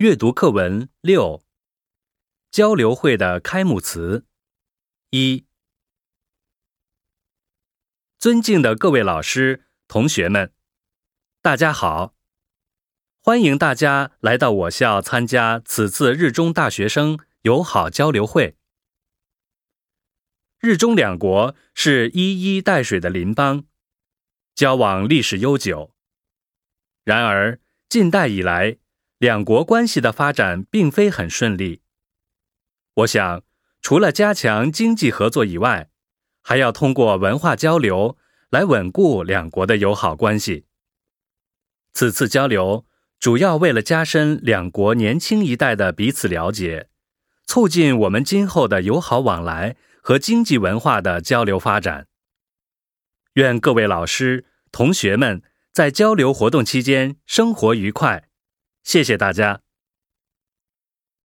阅读课文六：交流会的开幕词。一，尊敬的各位老师、同学们，大家好！欢迎大家来到我校参加此次日中大学生友好交流会。日中两国是一衣带水的邻邦，交往历史悠久。然而，近代以来，两国关系的发展并非很顺利。我想，除了加强经济合作以外，还要通过文化交流来稳固两国的友好关系。此次交流主要为了加深两国年轻一代的彼此了解，促进我们今后的友好往来和经济文化的交流发展。愿各位老师、同学们在交流活动期间生活愉快。谢谢大家。